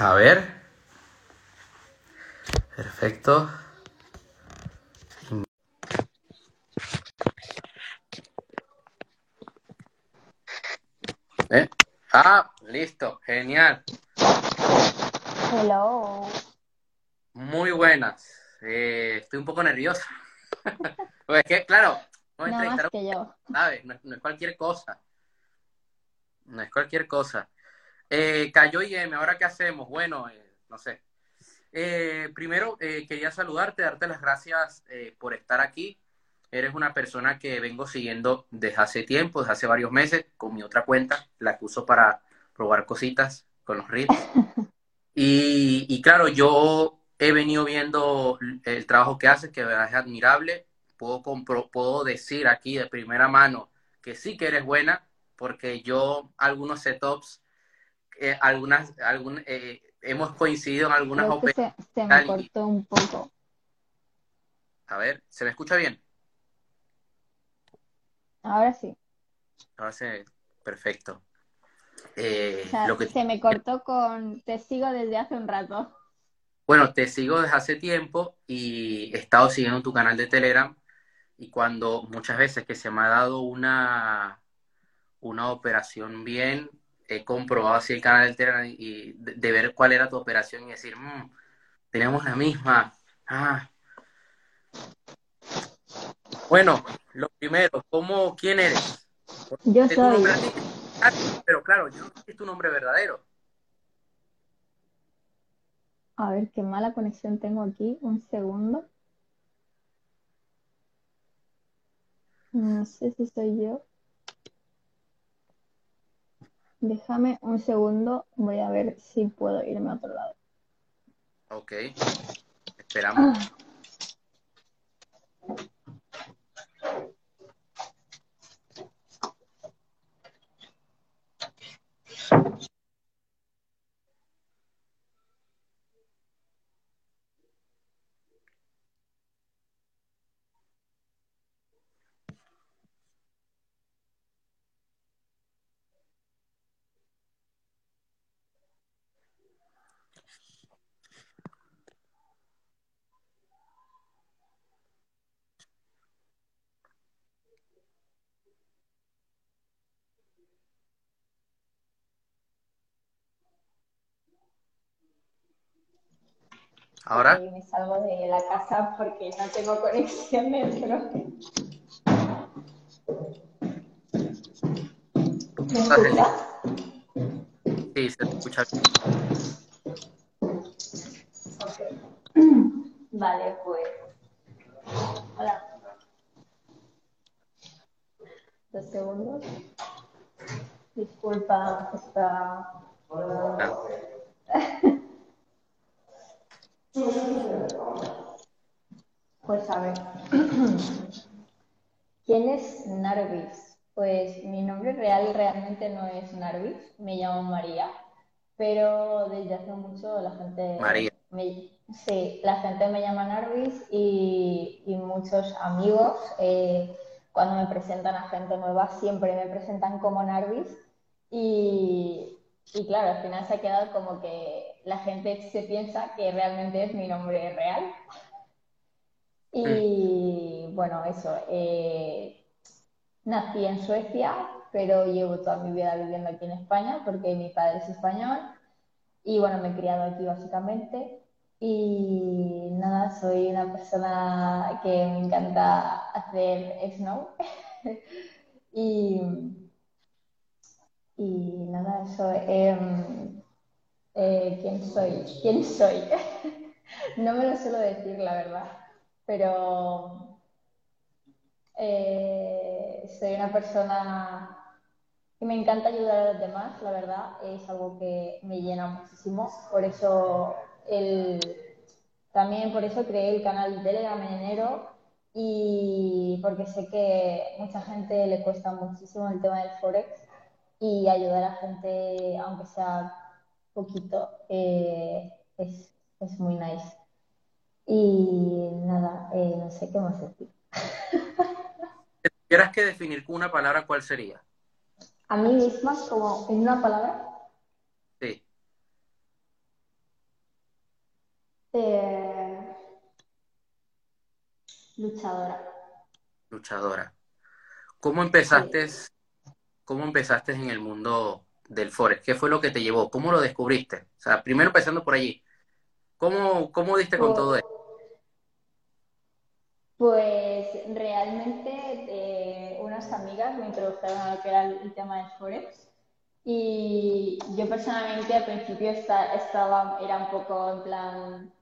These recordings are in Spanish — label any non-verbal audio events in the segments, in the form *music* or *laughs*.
A ver. Perfecto. ¿Eh? Ah, listo, genial. Hello. Muy buenas. Eh, estoy un poco nervioso. *laughs* pues es que, claro, no, No más que yo. ¿sabes? No, es- no es cualquier cosa. No es cualquier cosa. Eh, cayó IM, ¿ahora qué hacemos? Bueno, eh, no sé. Eh, primero, eh, quería saludarte, darte las gracias por estar aquí. Eres una persona que vengo siguiendo desde hace tiempo, desde hace varios meses, con mi otra cuenta, la que uso para probar cositas con los reels. *laughs* Y, y claro, yo he venido viendo el trabajo que haces, que de verdad es admirable. Puedo, compro- puedo decir aquí de primera mano que sí que eres buena, porque yo algunos setups, eh, algunas, algún, eh, hemos coincidido en algunas operaciones. se, se me cortó un poco. A ver, ¿se me escucha bien? Ahora sí. Ahora se... Perfecto. Eh, O sea, lo que se me cortó con te sigo desde hace un rato. Bueno, te sigo desde hace tiempo y he estado siguiendo tu canal de Telegram y cuando muchas veces que se me ha dado una, una operación bien, he comprobado así el canal de Telegram y de, de ver cuál era tu operación y decir, "Mm, tenemos la misma. Ah. Bueno, lo primero, ¿cómo, quién eres? Yo Porque soy. pero claro, yo no sé tu nombre verdadero. A ver, qué mala conexión tengo aquí. Un segundo. No sé si soy yo. Déjame un segundo. Voy a ver si puedo irme a otro lado. Ok, esperamos. Ah, *clears throat* Ahora, ok, me salgo de la casa porque no tengo conexión *laughs* dentro. ¿Me escuchas? Sí, se te escucha. *clears throat* Vale, pues. Hola. Dos segundos. Disculpa, está. *laughs* Pues a ver. *clears throat* ¿Quién es Narvis? Pues mi nombre real realmente no es Narvis, me llamo María, pero desde hace mucho la gente María. me, sí, la gente me llama Narvis y, y muchos amigos eh, cuando me presentan a gente nueva siempre me presentan como Narvis y, y claro, al final se ha quedado como que la gente se piensa que realmente es mi nombre real. Mm, Y bueno, eso. eh, nací en Suecia, pero llevo toda mi vida viviendo aquí en España porque mi padre es español y bueno, me he criado aquí básicamente. Y nada, soy una persona que me encanta hacer snow. *laughs* Y, y nada, eso. em, eh, ¿quién soy? ¿Quién soy? *laughs* No me lo suelo decir, la verdad, pero eh, soy una persona que me encanta ayudar a los demás, la verdad, es algo que me llena muchísimo. Por eso también por eso creé el canal Telegram en enero y porque sé que mucha gente le cuesta muchísimo el tema del Forex y ayudar a gente, aunque sea poquito, eh, es, es muy nice. Y nada, eh, no sé qué más decir. Si tuvieras que definir con una palabra, ¿cuál sería? A mí misma, como en una palabra, Sí. Eh, luchadora. Luchadora. ¿Cómo empezaste, cómo empezaste en el mundo del Forex? ¿Qué fue lo que te llevó? ¿Cómo lo descubriste? O sea, primero empezando por allí. ¿Cómo, cómo diste con todo esto? Pues realmente eh, unas amigas me introdujeron a lo que era el, tema del Forex y yo personalmente al principio estaba, era un poco en plan,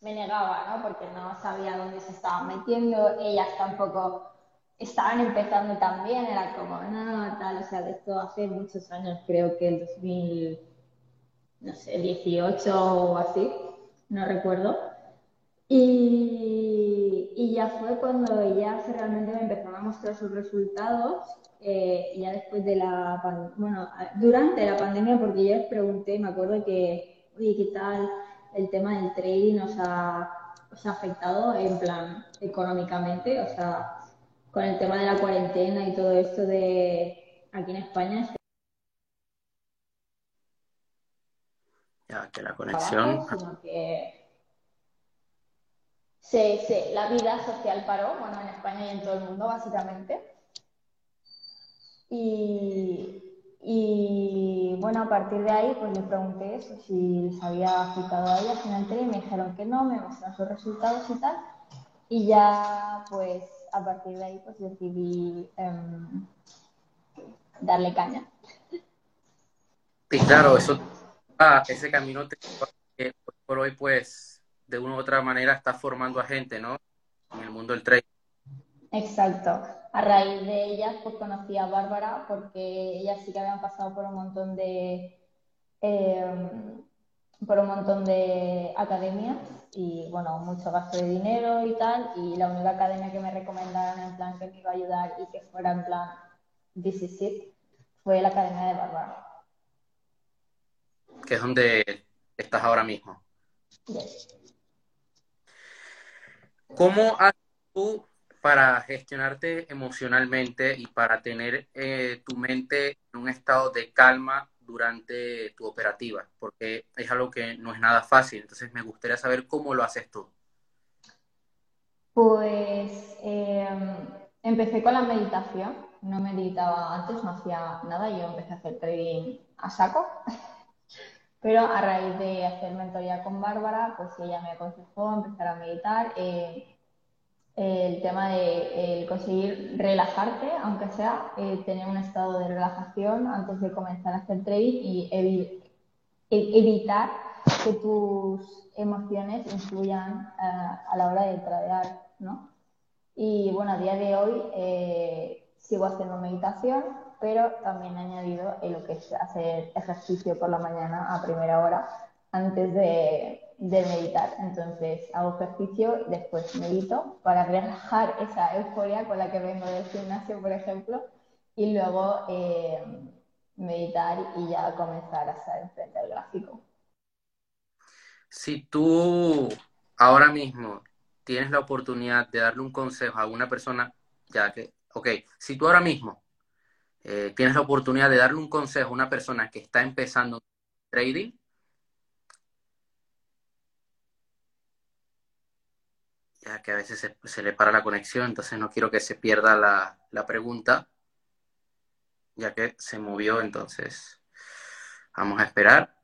me negaba, ¿no? Porque no sabía dónde se estaban metiendo, ellas tampoco estaban empezando también, era como, no, tal, o sea, de esto hace muchos años, creo que el 2000, no sé, 18 o así, no recuerdo. Y, y ya fue cuando ellas realmente me empezaron a mostrar sus resultados, eh, ya después de la, bueno, durante la pandemia, porque yo les pregunté, me acuerdo que, oye, ¿qué tal el tema del trading os ha, os ha afectado en plan económicamente? O sea, con el tema de la cuarentena y todo esto de aquí en España. Ya, que la conexión. que la vida social paró, bueno, en España y en todo el mundo, básicamente. Y, bueno, a partir de ahí, pues le pregunté eso, si les había afectado a ellas en el y me dijeron que no, me mostraron sus resultados y tal. Y ya, pues, a partir de ahí pues decidí em, darle caña. Sí, claro, eso, ah, ese camino que por hoy pues de una u otra manera está formando a gente, ¿no? En el mundo del trading. Exacto. A raíz de ellas pues conocí a Bárbara porque ellas sí que habían pasado por un montón de em, por un montón de academias y bueno, mucho gasto de dinero y tal, y la única academia que me recomendaron en plan que me iba a ayudar y que fuera en plan this is it, fue la Academia de Bárbara. Que es donde estás ahora mismo. ¿Cómo haces tú para gestionarte emocionalmente y para tener eh, tu mente en un estado de calma durante tu operativa, porque es algo que no es nada fácil. Entonces me gustaría saber cómo lo haces tú. Pues em, empecé con la meditación. No meditaba antes, no hacía nada. Yo empecé a hacer trading a saco. *laughs* Pero a raíz de hacer mentoría con Bárbara, pues ella me aconsejó empezar a meditar. Eh, el tema de conseguir relajarte, aunque sea eh, tener un estado de relajación antes de comenzar a hacer trading y e-, evitar que tus emociones influyan eh, a la hora de tradear, ¿no? Y bueno, a día de hoy eh, sigo haciendo meditación, pero también he añadido lo que es hacer ejercicio por la mañana a primera hora antes de, de meditar. Entonces hago ejercicio y después medito para relajar esa euforia con la que vengo del gimnasio, por ejemplo, y luego eh, meditar y ya comenzar a estar enfrente del gráfico. Si tú ahora mismo tienes la oportunidad de darle un consejo a una persona, ya que, ok, si tú ahora mismo eh, tienes la oportunidad de darle un consejo a una persona que está empezando trading, ya que a veces se, le para la conexión, entonces no quiero que se pierda la, la pregunta, ya que se movió, entonces vamos a esperar.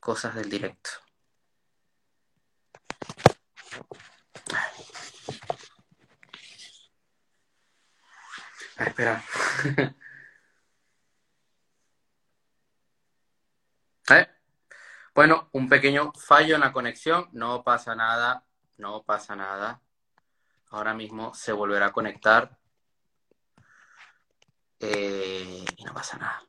Cosas del directo. A esperar. *laughs* ¿Eh? Bueno, un pequeño fallo en la conexión, no pasa nada, no pasa nada. Ahora mismo se volverá a conectar eh, y no pasa nada.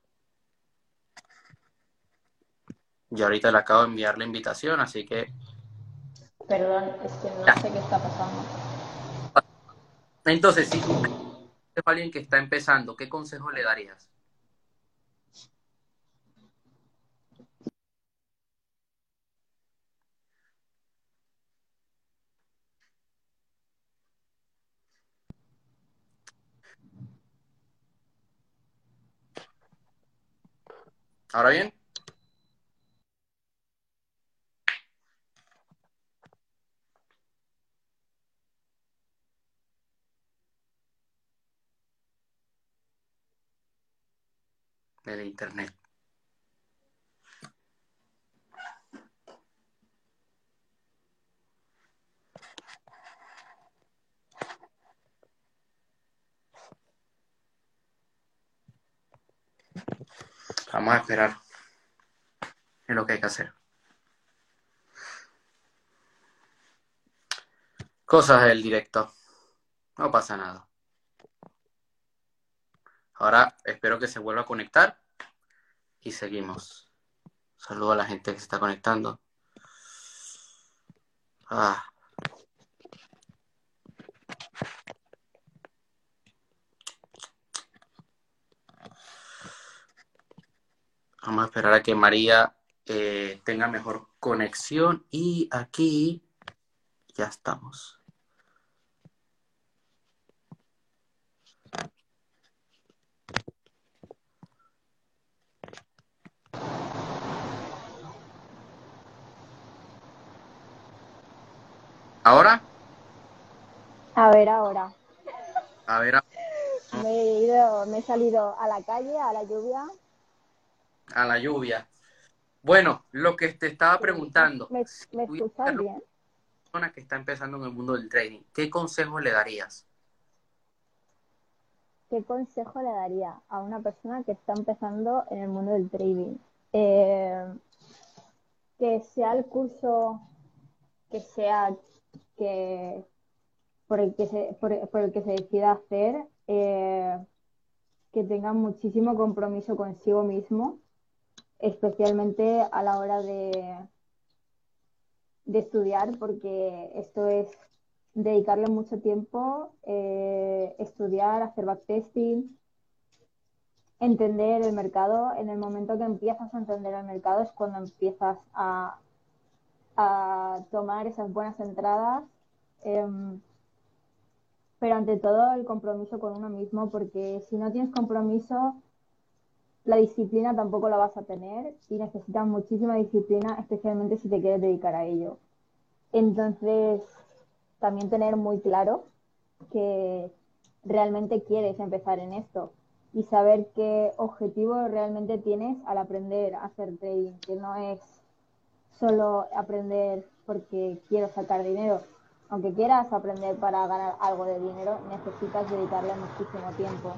Yo ahorita le acabo de enviar la invitación, así que... Perdón, es que no sé qué está pasando. Entonces, si tú alguien que está empezando, ¿qué consejo le darías? Ahora bien. Del internet. Vamos a esperar. Es lo que hay que hacer. Cosas del directo. No pasa nada. Ahora espero que se vuelva a conectar y seguimos. Saludo a la gente que se está conectando. Ah. Vamos a esperar a que María eh, tenga mejor conexión y aquí ya estamos. ¿Ahora? A ver, ahora. A ver. Me he ido, me he salido a la calle, a la lluvia. A la lluvia. Bueno, lo que te estaba preguntando. ¿Me, me escuchas bien? Persona que está empezando en el mundo del trading, ¿qué consejo le darías? ¿Qué consejo le daría a una persona que está empezando en el mundo del trading? Eh, que sea el curso que sea que por el que se, por, el que se decida hacer, eh, que tenga muchísimo compromiso consigo mismo, especialmente a la hora de, de estudiar, porque esto es dedicarle mucho tiempo, eh, estudiar, hacer backtesting, entender el mercado. En el momento que empiezas a entender el mercado es cuando empiezas a a tomar esas buenas entradas, em, pero ante todo el compromiso con uno mismo, porque si no tienes compromiso, la disciplina tampoco la vas a tener y necesitas muchísima disciplina, especialmente si te quieres dedicar a ello. Entonces, también tener muy claro que realmente quieres empezar en esto y saber qué objetivo realmente tienes al aprender a hacer trading, que no es solo aprender porque quiero sacar dinero. Aunque quieras aprender para ganar algo de dinero, necesitas dedicarle muchísimo tiempo.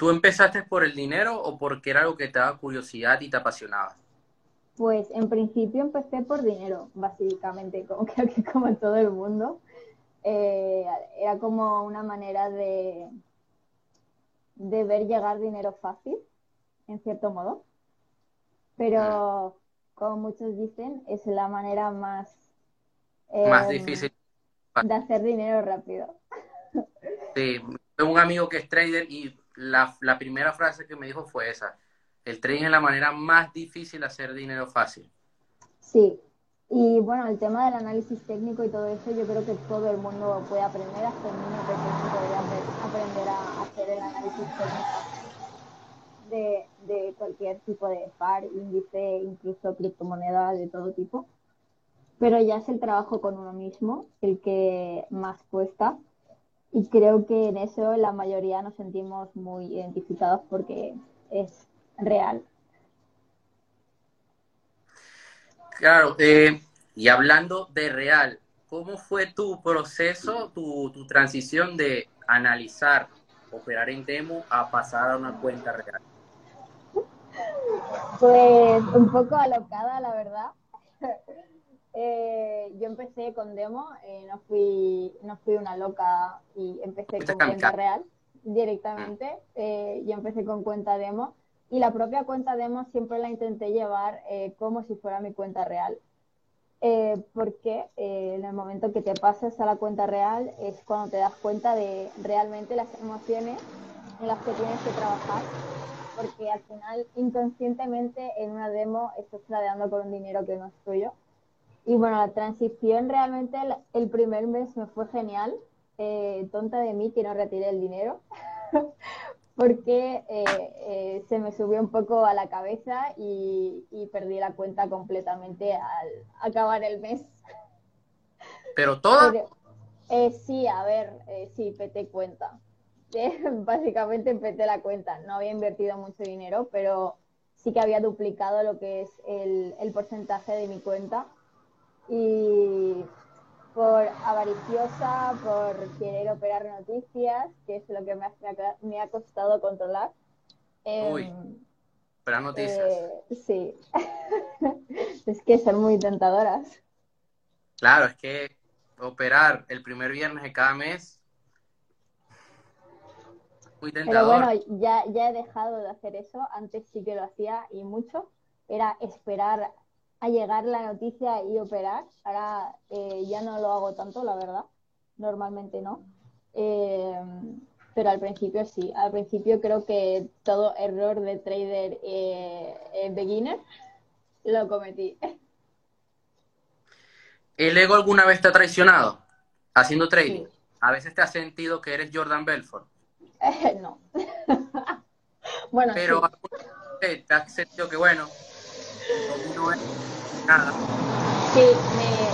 ¿Tú empezaste por el dinero o porque era algo que te daba curiosidad y te apasionaba? Pues en principio empecé por dinero, básicamente, *laughs* como creo que como todo el mundo. Eh, era como una manera de, de ver llegar dinero fácil, en cierto modo pero como muchos dicen, es la manera más, más em, difícil de hacer dinero rápido. Sí, tengo un amigo que es trader y la, la primera frase que me dijo fue esa. El trading es la manera más difícil de hacer dinero fácil. Sí, y bueno, el tema del análisis técnico y todo eso, yo creo que todo el mundo puede aprender, hasta el niño pequeño aprender a hacer el análisis técnico de, cualquier tipo de par, índice, incluso criptomoneda de todo tipo. Pero ya es el trabajo con uno mismo el que más cuesta. Y creo que en eso la mayoría nos sentimos muy identificados porque es real. Claro, eh, y hablando de real, ¿cómo fue tu proceso, tu, tu transición de analizar, operar en demo a pasar a una cuenta real? Pues un poco alocada, la verdad. Eh, yo empecé con demo, eh, no, fui, no fui una loca y empecé con cuenta real directamente. Mm. Eh, yo empecé con cuenta demo y la propia cuenta demo siempre la intenté llevar como si fuera mi cuenta real. porque en el momento que te pasas a la cuenta real es cuando te das cuenta de realmente las emociones en las que tienes que trabajar porque al final inconscientemente en una demo estás tradeando con un dinero que no es tuyo. Y bueno, la transición realmente el, primer mes me fue genial. Eh, tonta de mí que no retiré el dinero, *laughs* porque eh, eh, se me subió un poco a la cabeza y, perdí la cuenta completamente al acabar el mes. ¿Pero toda? sí, a ver, sí, pete cuenta. *laughs* básicamente empecé la cuenta. No había invertido mucho dinero, pero sí que había duplicado lo que es el, el porcentaje de mi cuenta. Y por avariciosa, por querer operar noticias, que es lo que me ha, me ha costado controlar. Uy, em, operar noticias. Eh, sí, *laughs* es que son muy tentadoras. Claro, es que operar el primer viernes de cada mes muy Pero bueno, ya, ya he dejado de hacer eso. Antes sí que lo hacía y mucho. Era esperar a llegar la noticia y operar. Ahora eh, ya no lo hago tanto, la verdad. Normalmente no. Eh, pero al principio sí. Al principio creo que todo error de trader eh, beginner lo cometí. ¿El ego alguna vez te ha traicionado haciendo trading? ¿A veces te has sentido que eres Jordan Belfort? *laughs* no. *laughs* bueno, Pero te has sentido que, bueno, Sí,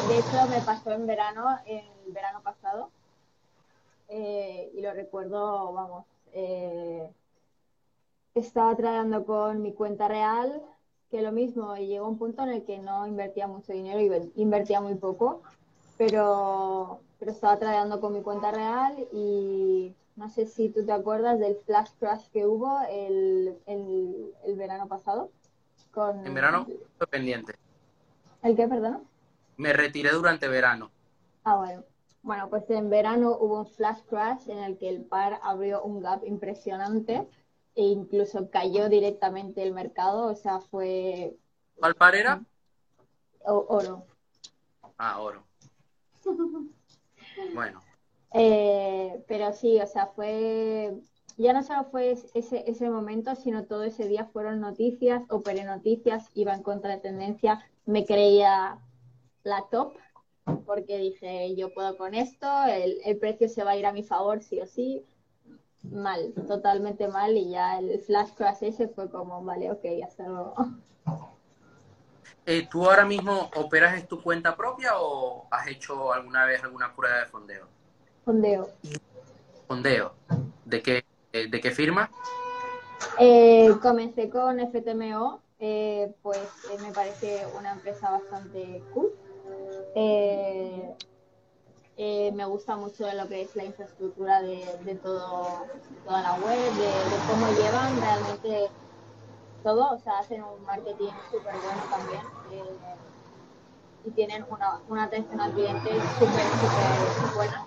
de hecho me pasó en verano, el verano pasado, eh, y lo recuerdo, vamos, eh, estaba trabajando con mi cuenta real, que lo mismo, y llegó un punto en el que no invertía mucho dinero, invertía muy poco, pero, pero estaba trabajando con mi cuenta real y no sé si tú te acuerdas del flash crash que hubo el, el, verano pasado. Con... En verano pendiente. ¿El qué, perdón? Me retiré durante verano. Ah, bueno. Bueno, pues en verano hubo un flash crash en el que el par abrió un gap impresionante e incluso cayó directamente el mercado. O sea, fue. ¿Cuál par era? oro. Ah, oro. *laughs* bueno. Eh, pero sí, o sea, fue, ya no solo fue ese, ese momento, sino todo ese día fueron noticias, operé noticias, iba en contra de tendencia, me creía la top, porque dije, yo puedo con esto, el, el precio se va a ir a mi favor sí o sí, mal, totalmente mal, y ya el flash crash ese fue como, vale, ok, ya *laughs* eh, ¿Tú ahora mismo operas en tu cuenta propia o has hecho alguna vez alguna prueba de fondeo? Fondeo. Fondeo. ¿De qué, eh, de qué firma? Eh, comencé con FTMO, eh, pues me parece una empresa bastante cool. me gusta mucho lo que es la infraestructura de, todo, toda la web, de, cómo llevan realmente todo, o sea, hacen un marketing súper bueno también y tienen una, una atención al cliente súper, súper buena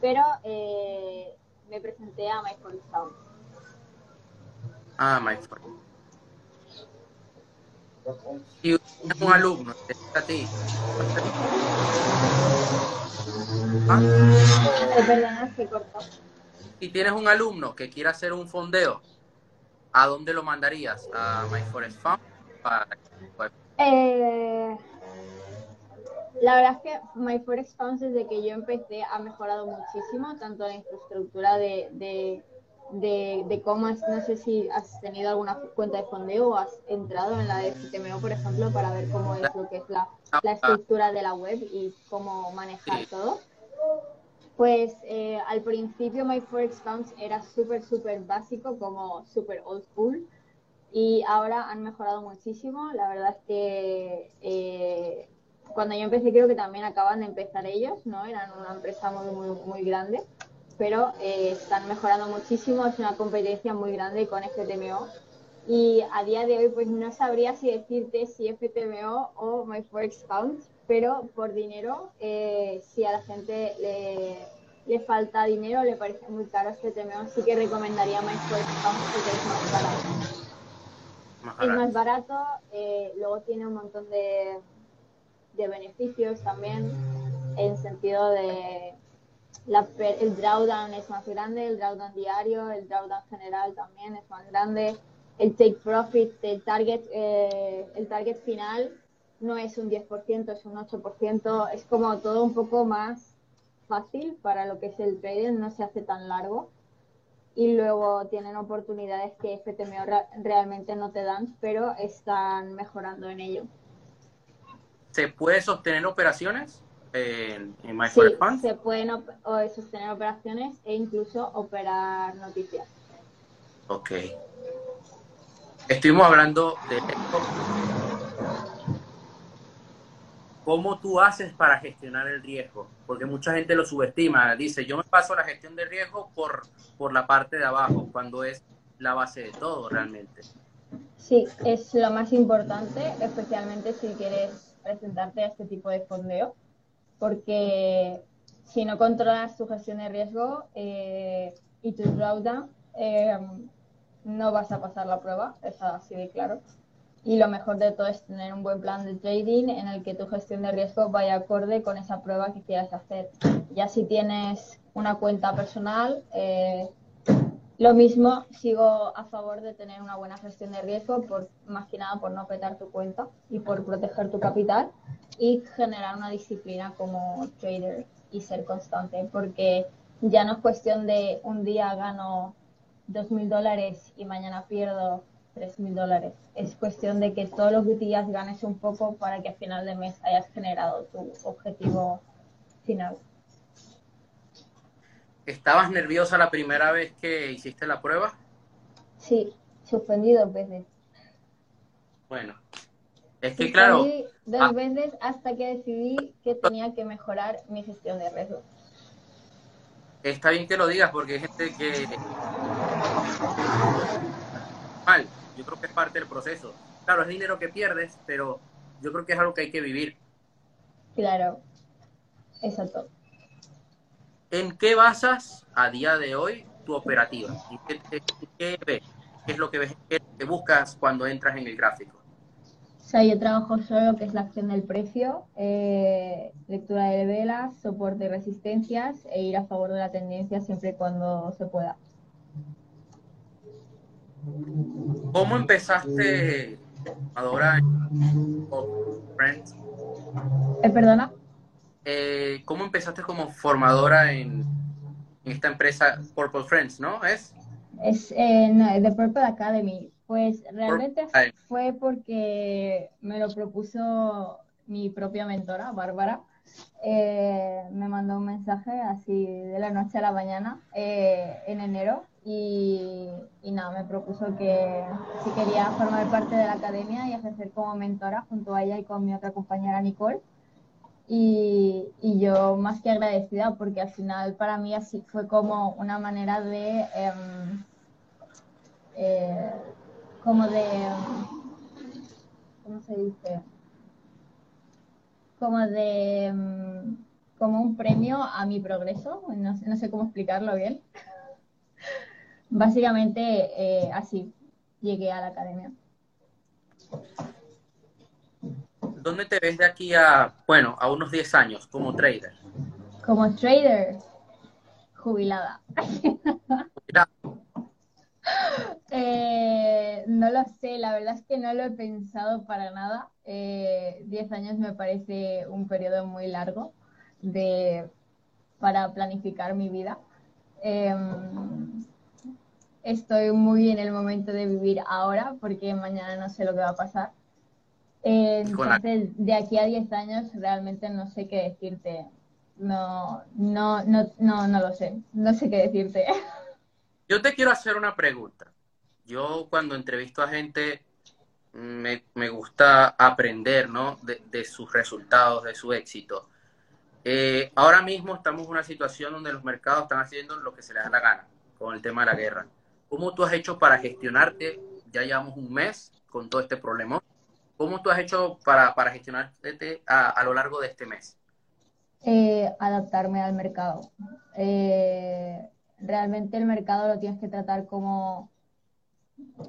pero me presenté a Forest Sound. Ah, Forest. Y un alumno, a ti. ¿Ah? Perdona, se cortó. Si tienes un alumno que quiera hacer un fondeo, ¿a dónde lo mandarías? ¿A My Forest Fund? Para... Eh, la verdad es que My Forex Funds desde que yo empecé ha mejorado muchísimo, tanto la infraestructura de, de, de, cómo es, no sé si has tenido alguna cuenta de fondeo o has entrado en la de FTMO, por ejemplo, para ver cómo es lo que es la, la estructura de la web y cómo manejar todo. Pues eh, al principio My Forex Funds era súper, súper básico, como súper old school. Y ahora han mejorado muchísimo. La verdad es que eh, cuando yo empecé creo que también acaban de empezar ellos, ¿no? Eran una empresa muy, muy, muy grande, pero eh, están mejorando muchísimo, es una competencia muy grande con FTMO. Y a día de hoy, pues no sabría si decirte si FTMO o MyForex Pound, pero por dinero, eh, si a la gente le, le, falta dinero, le parece muy caro FTMO, sí que recomendaría MyForex Pound porque es más barato. Es más barato, eh, luego tiene un montón de, de beneficios también en sentido de la, el drawdown es más grande, el drawdown diario, el drawdown general también es más grande, el take profit, el target, eh, el target final no es un 10%, es un 8%, es como todo un poco más fácil para lo que es el trading, no se hace tan largo. Y luego tienen oportunidades que FTMO realmente no te dan, pero están mejorando en ello. ¿Se puede sostener operaciones? en, en sí, se pueden sostener operaciones e incluso operar noticias. Ok. Estuvimos hablando de ¿Cómo tú haces para gestionar el riesgo? Porque mucha gente lo subestima. Dice, yo me paso la gestión de riesgo por, por la parte de abajo, cuando es la base de todo realmente. Sí, es lo más importante, especialmente si quieres presentarte a este tipo de fondeo, porque si no controlas tu gestión de riesgo eh, y tu drawdown, eh, no vas a pasar la prueba, es así de claro. Y lo mejor de todo es tener un buen plan de trading en el que tu gestión de riesgo vaya acorde con esa prueba que quieras hacer. Ya si tienes una cuenta personal, eh, lo mismo, sigo a favor de tener una buena gestión de riesgo, por, más que nada por no petar tu cuenta y por proteger tu capital y generar una disciplina como trader y ser constante, porque ya no es cuestión de un día gano dos mil dólares y mañana pierdo tres mil dólares. Es cuestión de que todos los días ganes un poco para que a final de mes hayas generado tu objetivo final. ¿Estabas nerviosa la primera vez que hiciste la prueba? Sí, suspendido dos veces. Bueno, es que claro. Dos ah. veces hasta que decidí que tenía que mejorar mi gestión de riesgo está bien que lo digas porque hay gente que mal yo creo que es parte del proceso claro es dinero que pierdes pero yo creo que es algo que hay que vivir claro exacto ¿en qué basas a día de hoy tu operativa? ¿Y qué, qué, ves? ¿Qué es lo que ves, qué buscas cuando entras en el gráfico? O sea, yo trabajo solo lo que es la acción del precio, eh, lectura de velas, soporte y resistencias e ir a favor de la tendencia siempre y cuando se pueda. ¿Cómo empezaste, Adora, Friends? Eh, ¿Perdona? Eh, ¿Cómo empezaste como formadora en, esta empresa Purple Friends, no? ¿Es? Es en The Purple Academy. Pues realmente fue porque me lo propuso mi propia mentora, Bárbara. Eh, me mandó un mensaje así de la noche a la mañana eh, en enero y, nada, me propuso que si quería formar parte de la academia y ejercer como mentora junto a ella y con mi otra compañera Nicole. Y, yo más que agradecida porque al final para mí así fue como una manera de... Em, eh, como de, ¿cómo se dice? Como de, como un premio a mi progreso, no, sé cómo explicarlo bien. *laughs* Básicamente eh, así llegué a la academia. ¿Dónde te ves de aquí a, bueno, a unos 10 años como trader? Como trader, jubilada. jubilada. Eh, no lo sé, la verdad es que no lo he pensado para nada. Eh, diez años me parece un periodo muy largo de, para planificar mi vida. Em, estoy muy en el momento de vivir ahora porque mañana no sé lo que va a pasar. Entonces, de aquí a diez años realmente no sé qué decirte. No, no, no, no, no lo sé. No sé qué decirte. Yo te quiero hacer una pregunta. Yo cuando entrevisto a gente me, gusta aprender, ¿no? De, sus resultados, de su éxito. Eh, ahora mismo estamos en una situación donde los mercados están haciendo lo que se les da la gana con el tema de la guerra. ¿Cómo tú has hecho para gestionarte? Ya llevamos un mes con todo este problema. ¿Cómo tú has hecho para, para gestionarte a, a lo largo de este mes? Eh, adaptarme al mercado. Eh, realmente el mercado lo tienes que tratar como,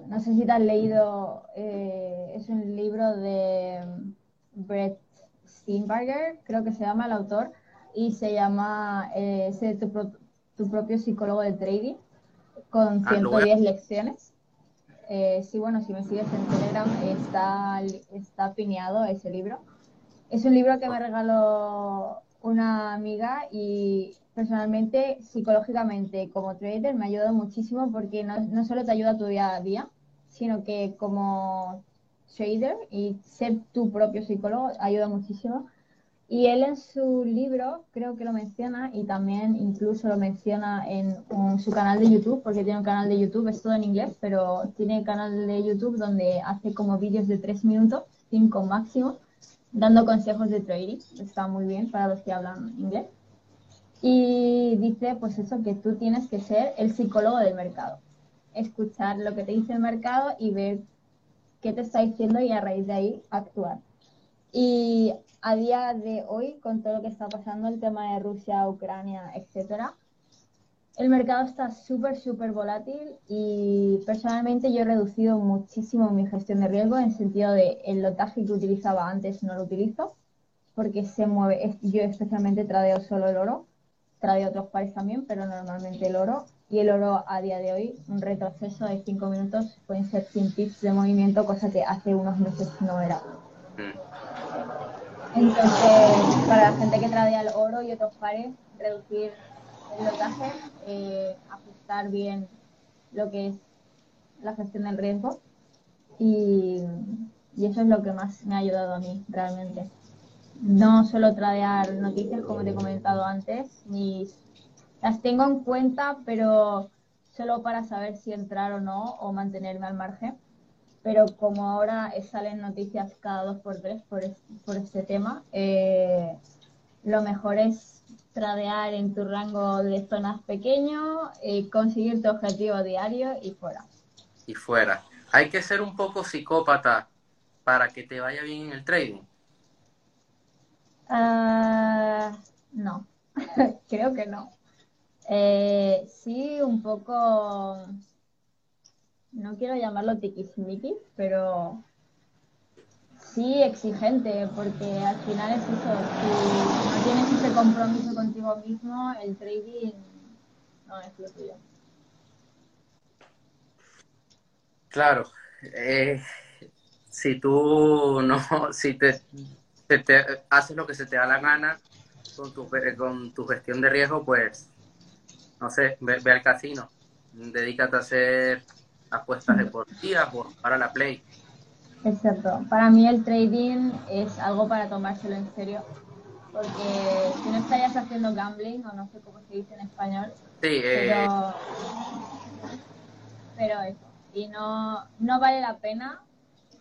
no sé si te has leído, eh, es un libro de Brett Steinberger, creo que se llama el autor, y se llama eh, tu, propio psicólogo de trading, con 110 ah, lecciones. Eh, sí, bueno, si me sigues en Telegram, está, está pineado ese libro. Es un libro que me regaló una amiga y personalmente, psicológicamente, como trader, me ha ayudado muchísimo porque no, no solo te ayuda tu día a día, sino que como trader y ser tu propio psicólogo ayuda muchísimo. Y él en su libro creo que lo menciona y también incluso lo menciona en, su canal de YouTube, porque tiene un canal de YouTube, es todo en inglés, pero tiene canal de YouTube donde hace como vídeos de tres minutos, cinco máximo, dando consejos de trading. Está muy bien para los que hablan inglés. Y dice, pues eso, que tú tienes que ser el psicólogo del mercado. Escuchar lo que te dice el mercado y ver qué te está diciendo y a raíz de ahí actuar. Y a día de hoy, con todo lo que está pasando, el tema de Rusia, Ucrania, etcétera, el mercado está súper, súper volátil y personalmente yo he reducido muchísimo mi gestión de riesgo en el sentido de el lotaje que utilizaba antes no lo utilizo porque se mueve, yo especialmente tradeo solo el oro, tradeo otros pares también, pero normalmente el oro y el oro a día de hoy, un retroceso de 5 minutos pueden ser 100 tips de movimiento, cosa que hace unos meses no era. Entonces, para la gente que tradea el oro y otros pares, reducir el lotaje, eh, ajustar bien lo que es la gestión del riesgo y, eso es lo que más me ha ayudado a mí realmente. No solo tradear noticias, como te he comentado antes, mis, las tengo en cuenta, pero solo para saber si entrar o no o mantenerme al margen pero como ahora salen noticias cada dos por tres por, por este tema, eh, lo mejor es tradear en tu rango de zonas pequeño, eh, conseguir tu objetivo diario y fuera. Y fuera. Hay que ser un poco psicópata para que te vaya bien en el trading. Ah, no, *laughs* creo que no. Eh, sí, un poco no quiero llamarlo tiquismiquis, pero sí exigente, porque al final es eso, si no tienes ese compromiso contigo mismo, el trading no es lo tuyo. Claro, eh, si tú no, *laughs* si te, haces lo que se te da la gana con tu, con tu gestión de riesgo, pues, no sé, ve al casino, dedícate a hacer apuestas deportivas o para la play. Exacto. Para mí el trading es algo para tomárselo en serio. Porque si no estarías haciendo gambling, o no sé cómo se dice en español. Sí, eh... pero, eso. Y no, no vale la pena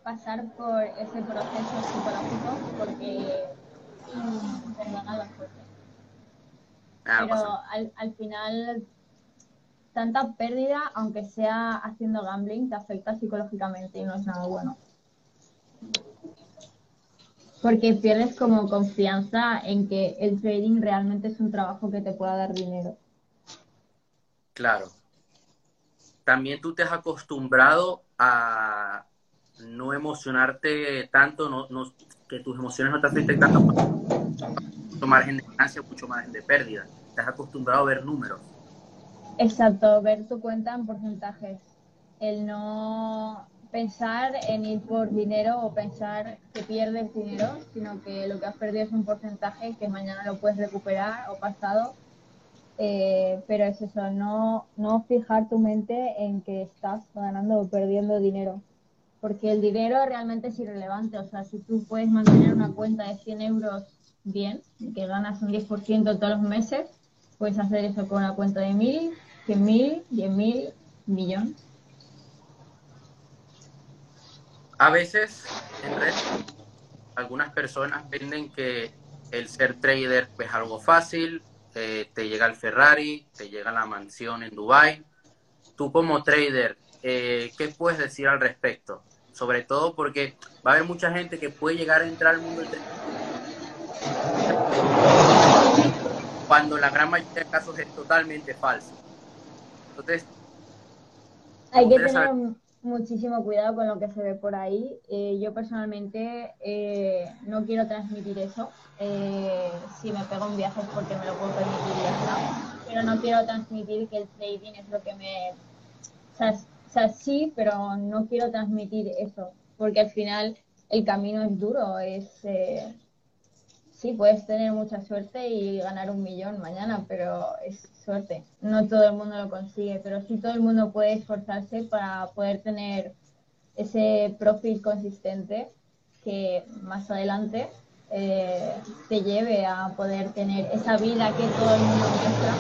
pasar por ese proceso psicológico porque gana la suerte. Ah, pero al, al final tanta pérdida, aunque sea haciendo gambling, te afecta psicológicamente y no es nada bueno. Porque pierdes como confianza en que el trading realmente es un trabajo que te pueda dar dinero. Claro. También tú te has acostumbrado a no emocionarte tanto, no, que tus emociones no te afecten tanto, mucho margen de ganancia, mucho margen de pérdida. Te has acostumbrado a ver números. Exacto, ver tu cuenta en porcentajes. El no pensar en ir por dinero o pensar que pierdes dinero, sino que lo que has perdido es un porcentaje que mañana lo puedes recuperar o pasado. Eh, pero es eso, no, no fijar tu mente en que estás ganando o perdiendo dinero. Porque el dinero realmente es irrelevante. O sea, si tú puedes mantener una cuenta de 100 euros bien, que ganas un 10% todos los meses, puedes hacer eso con una cuenta de 1000 100 mil, 10 mil, millón. A veces, en red, algunas personas venden que el ser trader es algo fácil, eh, te llega el Ferrari, te llega la mansión en Dubai. Tú como trader, eh, ¿qué puedes decir al respecto? Sobre todo porque va a haber mucha gente que puede llegar a entrar al mundo cuando la gran mayoría de casos es totalmente falso. Hay que tener muchísimo cuidado con lo que se ve por ahí. Eh, yo personalmente eh, no quiero transmitir eso. Eh, si me pego un viaje es porque me lo puedo permitir y ya está. Pero no quiero transmitir que el trading es lo que me... O sea, sí, pero no quiero transmitir eso. Porque al final el camino es duro, es sí, puedes tener mucha suerte y ganar un millón mañana, pero es suerte. No todo el mundo lo consigue, pero sí todo el mundo puede esforzarse para poder tener ese profit consistente que más adelante eh, te lleve a poder tener esa vida que todo el mundo muestra.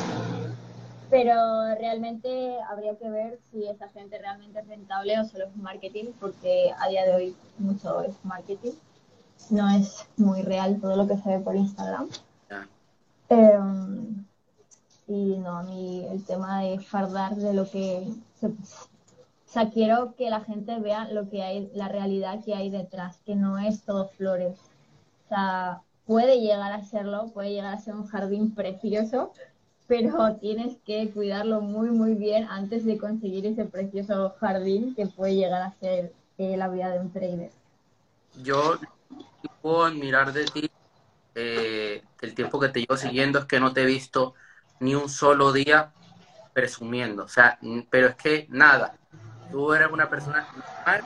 Pero realmente habría que ver si esa gente realmente es rentable o solo es marketing, porque a día de hoy mucho es marketing. No es muy real todo lo que se ve por Instagram. Em, y no, a mí el tema de fardar de lo que se, o sea, quiero que la gente vea lo que hay, la realidad que hay detrás, que no es todo flores. O sea, puede llegar a serlo, puede llegar a ser un jardín precioso, pero tienes que cuidarlo muy, muy bien antes de conseguir ese precioso jardín que puede llegar a ser eh, la vida de un trader. Yo puedo admirar de ti eh, el tiempo que te llevo siguiendo es que no te he visto ni un solo día presumiendo, o sea, pero es que nada, tú eres una persona normal.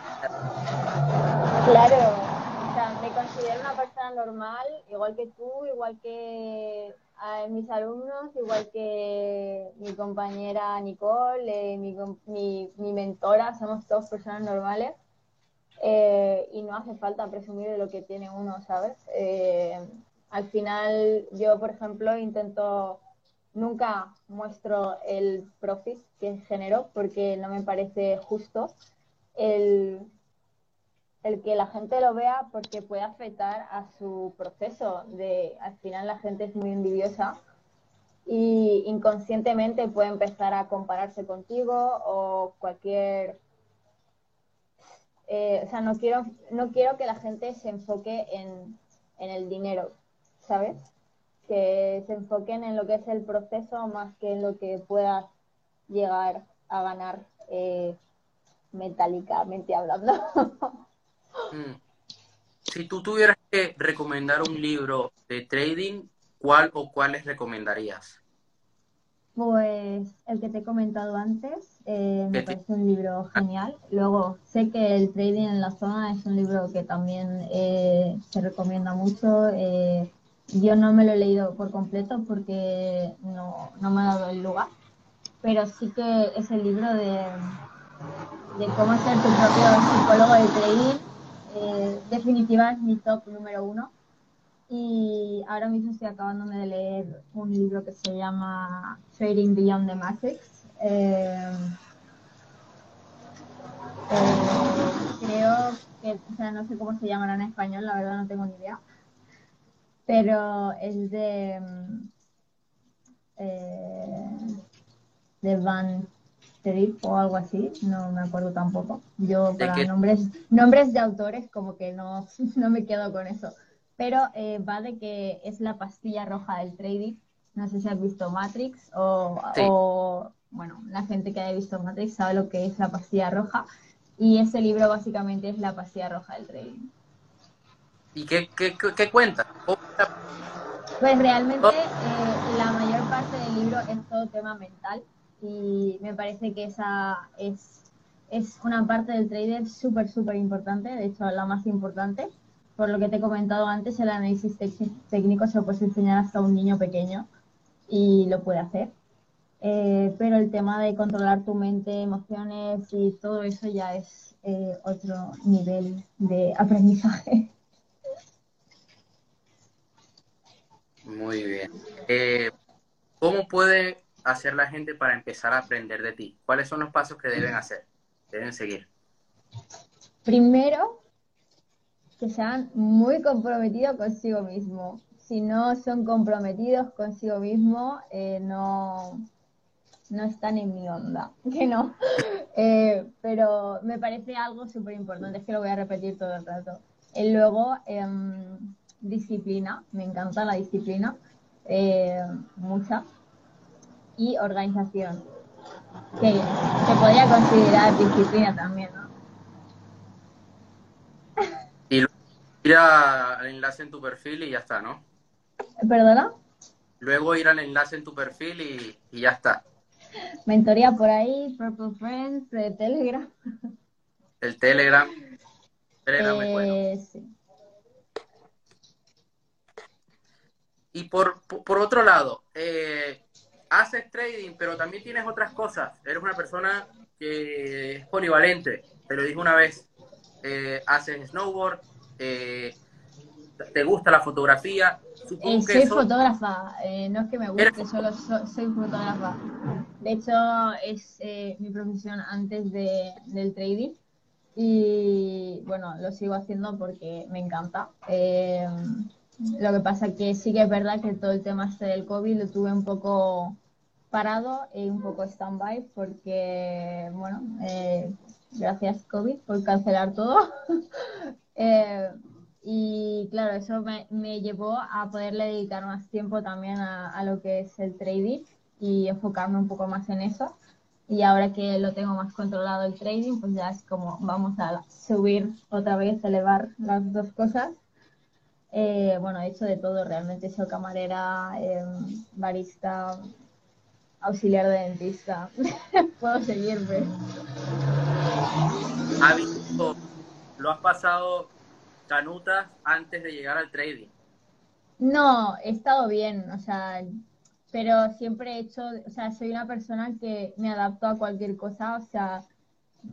Claro, o sea, me considero una persona normal, igual que tú, igual que mis alumnos, igual que mi compañera Nicole, eh, mi, mi, mi, mentora, somos todos personas normales. Eh, y no hace falta presumir de lo que tiene uno, ¿sabes? Eh, al final, yo, por ejemplo, intento nunca muestro el profit que genero porque no me parece justo el, el, que la gente lo vea porque puede afectar a su proceso. De, al final la gente es muy envidiosa y inconscientemente puede empezar a compararse contigo o cualquier... Eh, o sea, no quiero, no quiero que la gente se enfoque en, en el dinero, ¿sabes? que se enfoquen en lo que es el proceso más que en lo que puedas llegar a ganar eh, metálicamente hablando. *laughs* Mm. Si tú tuvieras que recomendar un libro de trading, ¿cuál o cuáles recomendarías? Pues el que te he comentado antes, eh, me parece un libro genial. Luego, sé que el trading en la zona es un libro que también eh, se recomienda mucho. Eh, yo no me lo he leído por completo porque no, me ha dado el lugar, pero sí que es el libro de, de cómo ser tu propio psicólogo de trading. Eh, definitiva es mi top número uno. Y ahora mismo estoy acabándome de leer un libro que se llama Trading Beyond the Matrix. Eh, eh, creo que, o sea, no sé cómo se llamará en español, la verdad no tengo ni idea pero es de, mm, eh, de Van Trip o algo así, no me acuerdo tampoco. Yo para nombres, nombres de autores como que no, *laughs* no me quedo con eso. Pero eh, va de que es la pastilla roja del trading. No sé si has visto Matrix o, o, bueno, la gente que haya visto Matrix sabe lo que es la pastilla roja. Y ese libro básicamente es la pastilla roja del trading. ¿Y qué, qué, qué cuenta? Pues realmente eh, la mayor parte del libro es todo tema mental y me parece que esa es, es una parte del trader súper, súper importante, de hecho la más importante. Por lo que te he comentado antes, el análisis técnico se lo puede enseñar hasta un niño pequeño y lo puede hacer. Eh, pero el tema de controlar tu mente, emociones y todo eso ya es eh, otro nivel de aprendizaje. *laughs* Muy bien. Eh, ¿Cómo puede hacer la gente para empezar a aprender de ti? ¿Cuáles son los pasos que deben hacer? Deben seguir. Primero, que sean muy comprometidos consigo mismo. Si no son comprometidos consigo mismo, eh, no, no están en mi onda, *laughs* que no. Eh, pero me parece algo súper importante, es que lo voy a repetir todo el rato. Y luego, em, disciplina, me encanta la disciplina, eh, mucha, y organización, que se podría considerar disciplina también, ¿no? Y ir al enlace en tu perfil y ya está, ¿no? ¿Perdona? Luego ir al enlace en tu perfil y, ya está. Mentoría por ahí, Purple Friends, de Telegram. El Telegram. Telegram eh, Sí. Y por, por otro lado, eh, haces trading, pero también tienes otras cosas. Eres una persona que es polivalente, te lo dije una vez. Eh, haces snowboard, eh, te gusta la fotografía. Eh, soy fotógrafa, eh, no es que me guste, solo soy fotógrafa. De hecho, es mi profesión antes de, del trading y bueno, lo sigo haciendo porque me encanta. lo que pasa que sí que es verdad que todo el tema este del COVID lo tuve un poco parado y un poco stand-by porque, bueno, gracias COVID por cancelar todo. *laughs* Y claro, eso me, me, llevó a poderle dedicar más tiempo también a, a, lo que es el trading y enfocarme un poco más en eso. Y ahora que lo tengo más controlado el trading, pues ya es como vamos a subir otra vez, elevar las dos cosas. Eh, bueno, he hecho de todo realmente, he hecho camarera, eh, barista, auxiliar de dentista. *laughs* Puedo seguirme. ¿Ha visto, lo has pasado canutas antes de llegar al trading? No, he estado bien, o sea, pero siempre he hecho, o sea, soy una persona que me adapto a cualquier cosa, o sea,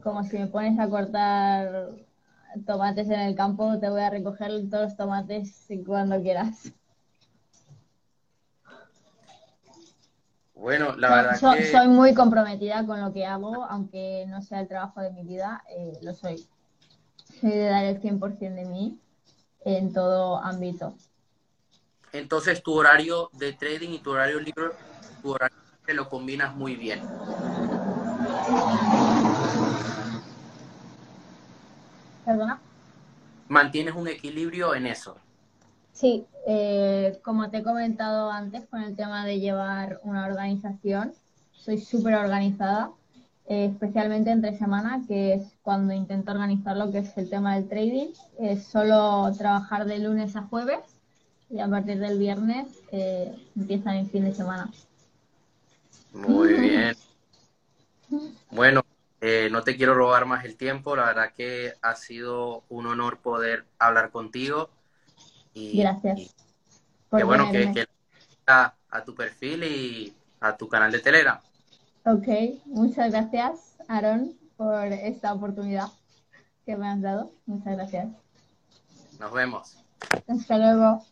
como si me pones a cortar tomates en el campo, te voy a recoger todos los tomates cuando quieras. Bueno, la verdad que... Soy muy comprometida con lo que hago, aunque no sea el trabajo de mi vida, eh, lo soy soy de dar el 100% de mí en todo ámbito. Entonces tu horario de trading y tu horario libre, tu horario te lo combinas muy bien. ¿Perdona? Mantienes un equilibrio en eso. Sí, eh, como te he comentado antes con el tema de llevar una organización, soy súper organizada eh, especialmente entre semana, que es cuando intento organizar lo que es el tema del trading. Es solo trabajar de lunes a jueves y a partir del viernes eh, empiezan el fin de semana. Muy bien. Bueno, eh, no te quiero robar más el tiempo. La verdad que ha sido un honor poder hablar contigo. Y, Gracias. qué bueno que, que a, a tu perfil y a tu canal de Telegram. Ok, muchas gracias, Aaron, por esta oportunidad que me has dado. Muchas gracias. Nos vemos. Hasta luego.